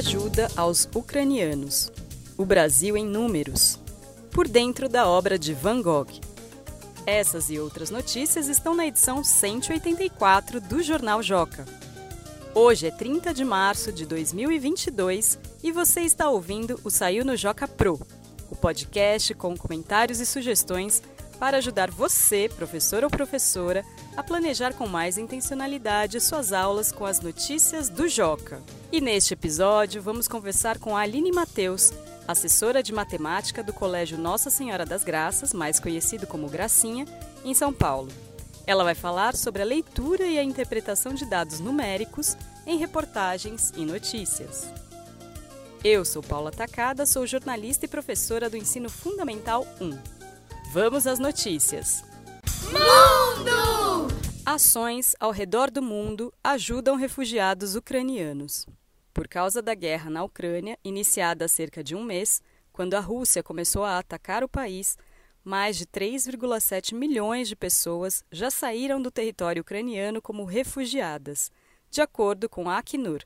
Ajuda aos ucranianos. O Brasil em números. Por dentro da obra de Van Gogh. Essas e outras notícias estão na edição 184 do Jornal Joca. Hoje é 30 de março de 2022 e você está ouvindo o Saiu no Joca Pro, o podcast com comentários e sugestões para ajudar você, professor ou professora, a planejar com mais intencionalidade suas aulas com as notícias do Joca. E neste episódio vamos conversar com a Aline Mateus, assessora de matemática do Colégio Nossa Senhora das Graças, mais conhecido como Gracinha, em São Paulo. Ela vai falar sobre a leitura e a interpretação de dados numéricos em reportagens e notícias. Eu sou Paula Tacada, sou jornalista e professora do Ensino Fundamental 1. Vamos às notícias. Mundo! Ações ao redor do mundo ajudam refugiados ucranianos. Por causa da guerra na Ucrânia, iniciada há cerca de um mês, quando a Rússia começou a atacar o país, mais de 3,7 milhões de pessoas já saíram do território ucraniano como refugiadas, de acordo com a Acnur,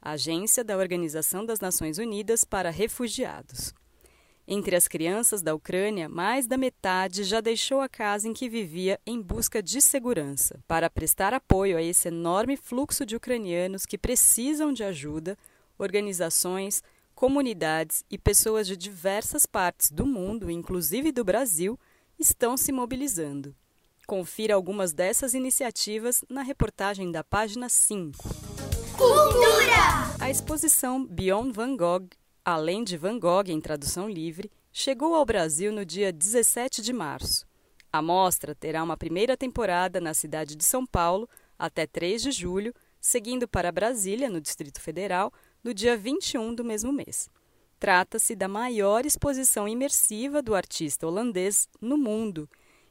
a agência da Organização das Nações Unidas para Refugiados. Entre as crianças da Ucrânia, mais da metade já deixou a casa em que vivia em busca de segurança. Para prestar apoio a esse enorme fluxo de ucranianos que precisam de ajuda, organizações, comunidades e pessoas de diversas partes do mundo, inclusive do Brasil, estão se mobilizando. Confira algumas dessas iniciativas na reportagem da página 5. Cultura! A exposição Beyond Van Gogh além de Van Gogh em tradução livre, chegou ao Brasil no dia 17 de março. A mostra terá uma primeira temporada na cidade de São Paulo até 3 de julho, seguindo para Brasília, no Distrito Federal, no dia 21 do mesmo mês. Trata-se da maior exposição imersiva do artista holandês no mundo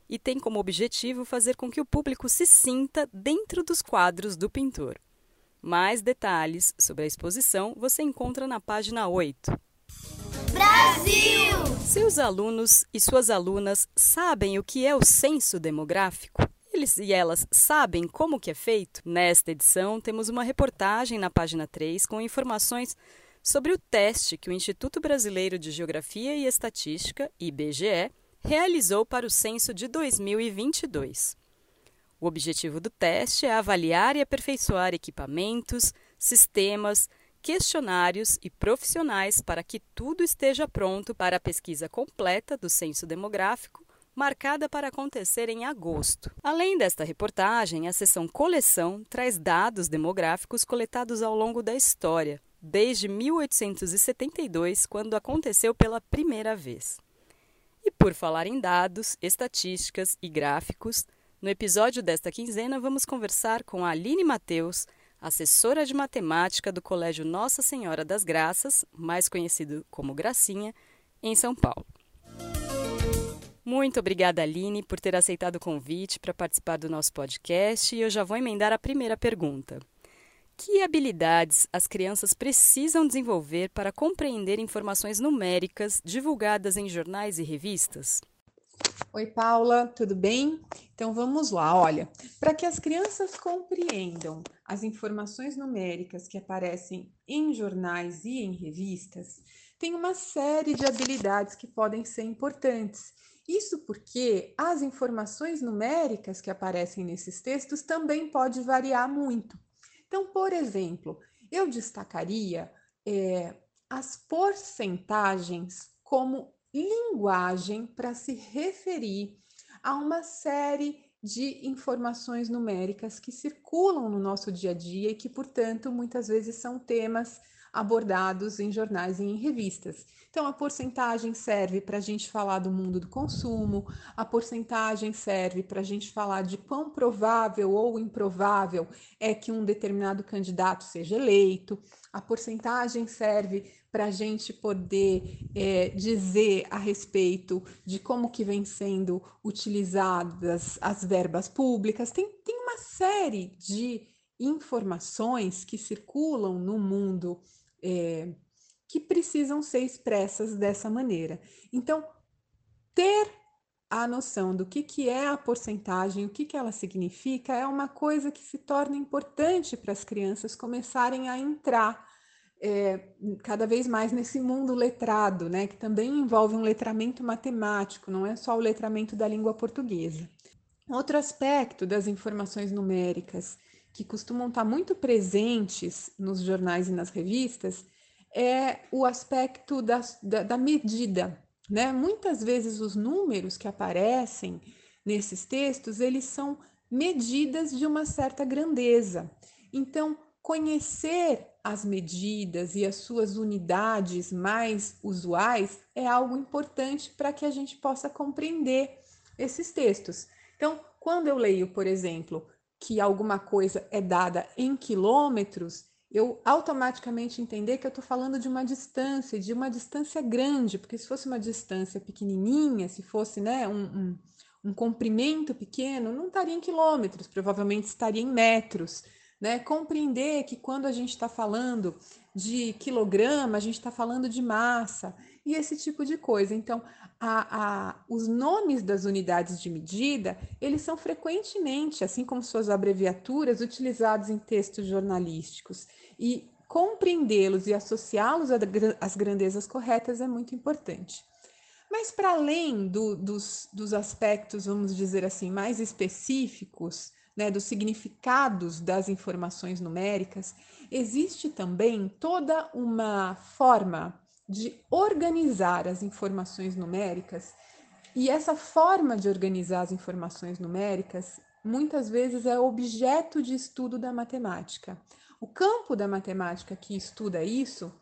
e tem como objetivo fazer com que o público se sinta dentro dos quadros do pintor. Mais detalhes sobre a exposição você encontra na página 8. Brasil! Seus alunos e suas alunas sabem o que é o censo demográfico? Eles e elas sabem como que é feito? Nesta edição, temos uma reportagem na página 3 com informações sobre o teste que o Instituto Brasileiro de Geografia e Estatística, IBGE, realizou para o censo de 2022. O objetivo do teste é avaliar e aperfeiçoar equipamentos, sistemas, questionários e profissionais para que tudo esteja pronto para a pesquisa completa do censo demográfico, marcada para acontecer em agosto. Além desta reportagem, a seção Coleção traz dados demográficos coletados ao longo da história, desde 1872, quando aconteceu pela primeira vez. E por falar em dados, estatísticas e gráficos, no episódio desta quinzena, vamos conversar com a Aline Mateus, assessora de matemática do Colégio Nossa Senhora das Graças, mais conhecido como Gracinha, em São Paulo. Muito obrigada, Aline, por ter aceitado o convite para participar do nosso podcast e eu já vou emendar a primeira pergunta. Que habilidades as crianças precisam desenvolver para compreender informações numéricas divulgadas em jornais e revistas? Oi, Paula, tudo bem? Então vamos lá. Olha, para que as crianças compreendam as informações numéricas que aparecem em jornais e em revistas, tem uma série de habilidades que podem ser importantes. Isso porque as informações numéricas que aparecem nesses textos também pode variar muito. Então, por exemplo, eu destacaria é, as porcentagens como linguagem para se referir a uma série de informações numéricas que circulam no nosso dia a dia e que, portanto, muitas vezes são temas abordados em jornais e em revistas. Então, a porcentagem serve para a gente falar do mundo do consumo, a porcentagem serve para a gente falar de quão provável ou improvável é que um determinado candidato seja eleito, a porcentagem serve para a gente poder é, dizer a respeito de como que vem sendo utilizadas as verbas públicas. Tem, tem uma série de informações que circulam no mundo é, que precisam ser expressas dessa maneira. Então, ter a noção do que, que é a porcentagem, o que, que ela significa, é uma coisa que se torna importante para as crianças começarem a entrar é, cada vez mais nesse mundo letrado, né, que também envolve um letramento matemático, não é só o letramento da língua portuguesa. Outro aspecto das informações numéricas que costumam estar muito presentes nos jornais e nas revistas é o aspecto da, da, da medida. Né? Muitas vezes os números que aparecem nesses textos, eles são medidas de uma certa grandeza. Então, conhecer as medidas e as suas unidades mais usuais é algo importante para que a gente possa compreender esses textos. Então, quando eu leio, por exemplo, que alguma coisa é dada em quilômetros, eu automaticamente entender que eu estou falando de uma distância, de uma distância grande, porque se fosse uma distância pequenininha, se fosse né, um, um, um comprimento pequeno, não estaria em quilômetros, provavelmente estaria em metros né? Compreender que quando a gente está falando de quilograma, a gente está falando de massa e esse tipo de coisa. Então, a, a, os nomes das unidades de medida, eles são frequentemente, assim como suas abreviaturas, utilizados em textos jornalísticos. E compreendê-los e associá-los às grandezas corretas é muito importante. Mas para além do, dos, dos aspectos, vamos dizer assim, mais específicos né, dos significados das informações numéricas, existe também toda uma forma de organizar as informações numéricas, e essa forma de organizar as informações numéricas muitas vezes é objeto de estudo da matemática. O campo da matemática que estuda isso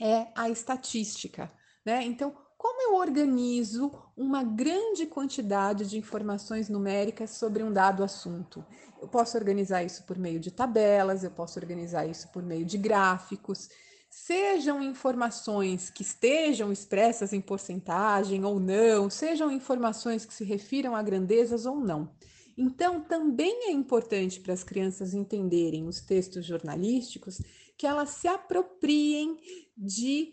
é a estatística, né? Então, como eu organizo uma grande quantidade de informações numéricas sobre um dado assunto? Eu posso organizar isso por meio de tabelas, eu posso organizar isso por meio de gráficos, sejam informações que estejam expressas em porcentagem ou não, sejam informações que se refiram a grandezas ou não. Então, também é importante para as crianças entenderem os textos jornalísticos que elas se apropriem de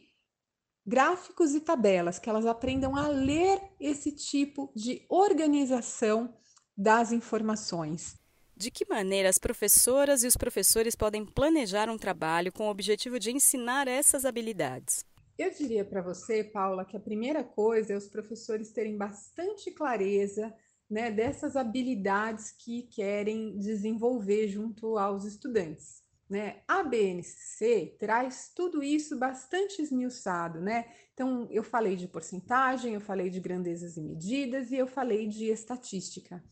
gráficos e tabelas, que elas aprendam a ler esse tipo de organização das informações. De que maneira as professoras e os professores podem planejar um trabalho com o objetivo de ensinar essas habilidades? Eu diria para você, Paula, que a primeira coisa é os professores terem bastante clareza né, dessas habilidades que querem desenvolver junto aos estudantes. Né? A BNCC traz tudo isso bastante esmiuçado, né? Então, eu falei de porcentagem, eu falei de grandezas e medidas e eu falei de estatística.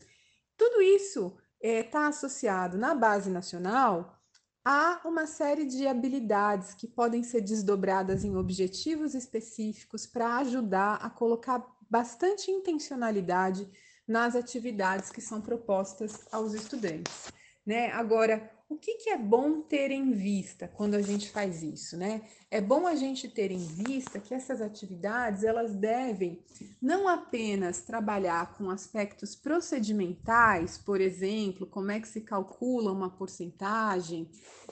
Tudo isso está é, tá associado na base nacional a uma série de habilidades que podem ser desdobradas em objetivos específicos para ajudar a colocar bastante intencionalidade nas atividades que são propostas aos estudantes. Né? Agora, o que, que, é bom ter em vista quando a gente faz isso, né? É bom a gente ter em vista que essas atividades elas devem não apenas trabalhar com aspectos procedimentais, por exemplo, como é que se calcula uma porcentagem,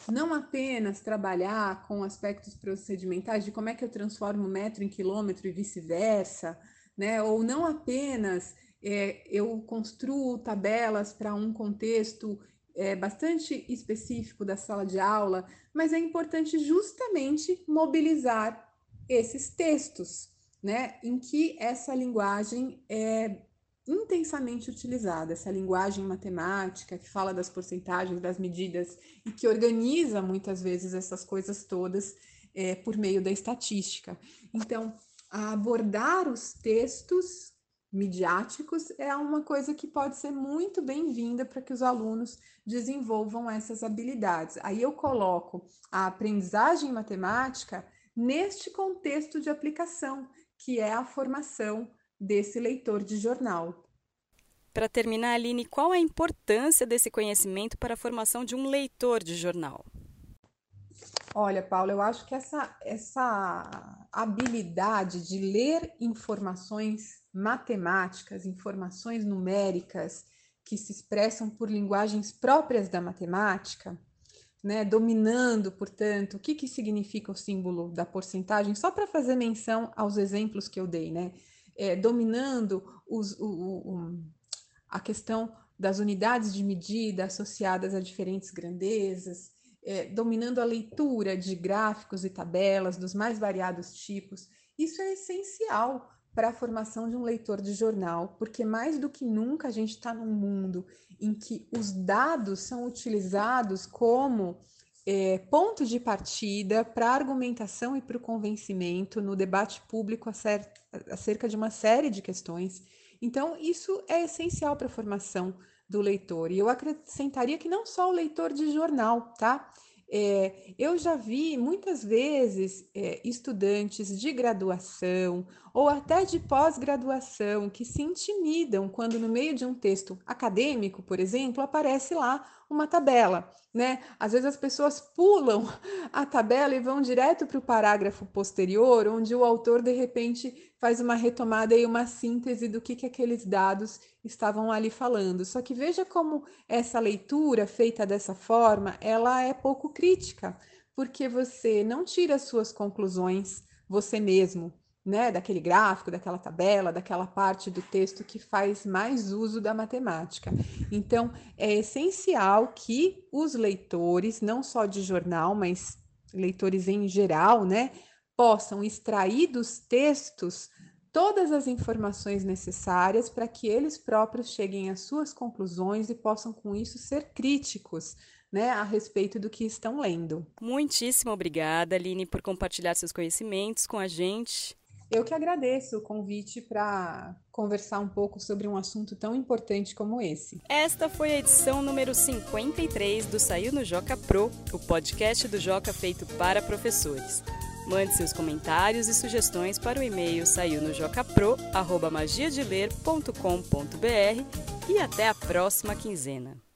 não apenas trabalhar com aspectos procedimentais de como é que eu transformo metro em quilômetro e vice-versa, né? Ou não apenas é, eu construo tabelas para um contexto é, bastante específico da sala de aula, mas é importante justamente mobilizar esses textos, né, em que essa linguagem é intensamente utilizada, essa linguagem matemática que fala das porcentagens, das medidas e que organiza muitas vezes essas coisas todas é, por meio da estatística. Então, abordar os textos midiáticos é uma coisa que pode ser muito bem-vinda para que os alunos desenvolvam essas habilidades. Aí eu coloco a aprendizagem matemática neste contexto de aplicação, que é a formação desse leitor de jornal. Para terminar, Aline, qual a importância desse conhecimento para a formação de um leitor de jornal? Olha, Paulo, eu acho que essa, essa habilidade de ler informações matemáticas, informações numéricas que se expressam por linguagens próprias da matemática, né, dominando, portanto, o que, que significa o símbolo da porcentagem, só para fazer menção aos exemplos que eu dei, né, é, dominando os, o, o, a questão das unidades de medida associadas a diferentes grandezas, é, dominando a leitura de gráficos e tabelas dos mais variados tipos. Isso é essencial para a formação de um leitor de jornal, porque mais do que nunca a gente está num mundo em que os dados são utilizados como é, ponto de partida para argumentação e para o convencimento no debate público acerca de uma série de questões. Então, isso é essencial para a formação do leitor. E eu acrescentaria que não só o leitor de jornal, tá? É, eu já vi muitas vezes é, estudantes de graduação ou até de pós-graduação que se intimidam quando, no meio de um texto acadêmico, por exemplo, aparece lá uma tabela. Né? Às vezes as pessoas pulam a tabela e vão direto para o parágrafo posterior, onde o autor de repente faz uma retomada e uma síntese do que, que aqueles dados estavam ali falando. Só que veja como essa leitura feita dessa forma, ela é pouco crítica, porque você não tira suas conclusões você mesmo, né, daquele gráfico, daquela tabela, daquela parte do texto que faz mais uso da matemática. Então, é essencial que os leitores, não só de jornal, mas leitores em geral, né, possam extrair dos textos todas as informações necessárias para que eles próprios cheguem às suas conclusões e possam, com isso, ser críticos né, a respeito do que estão lendo. Muitíssimo obrigada, Aline, por compartilhar seus conhecimentos com a gente. Eu que agradeço o convite para conversar um pouco sobre um assunto tão importante como esse. Esta foi a edição número 53 do Saiu no Joca Pro, o podcast do Joca feito para professores. Mande seus comentários e sugestões para o e-mail saiu no jocapro@magiadeler.com.br e até a próxima quinzena.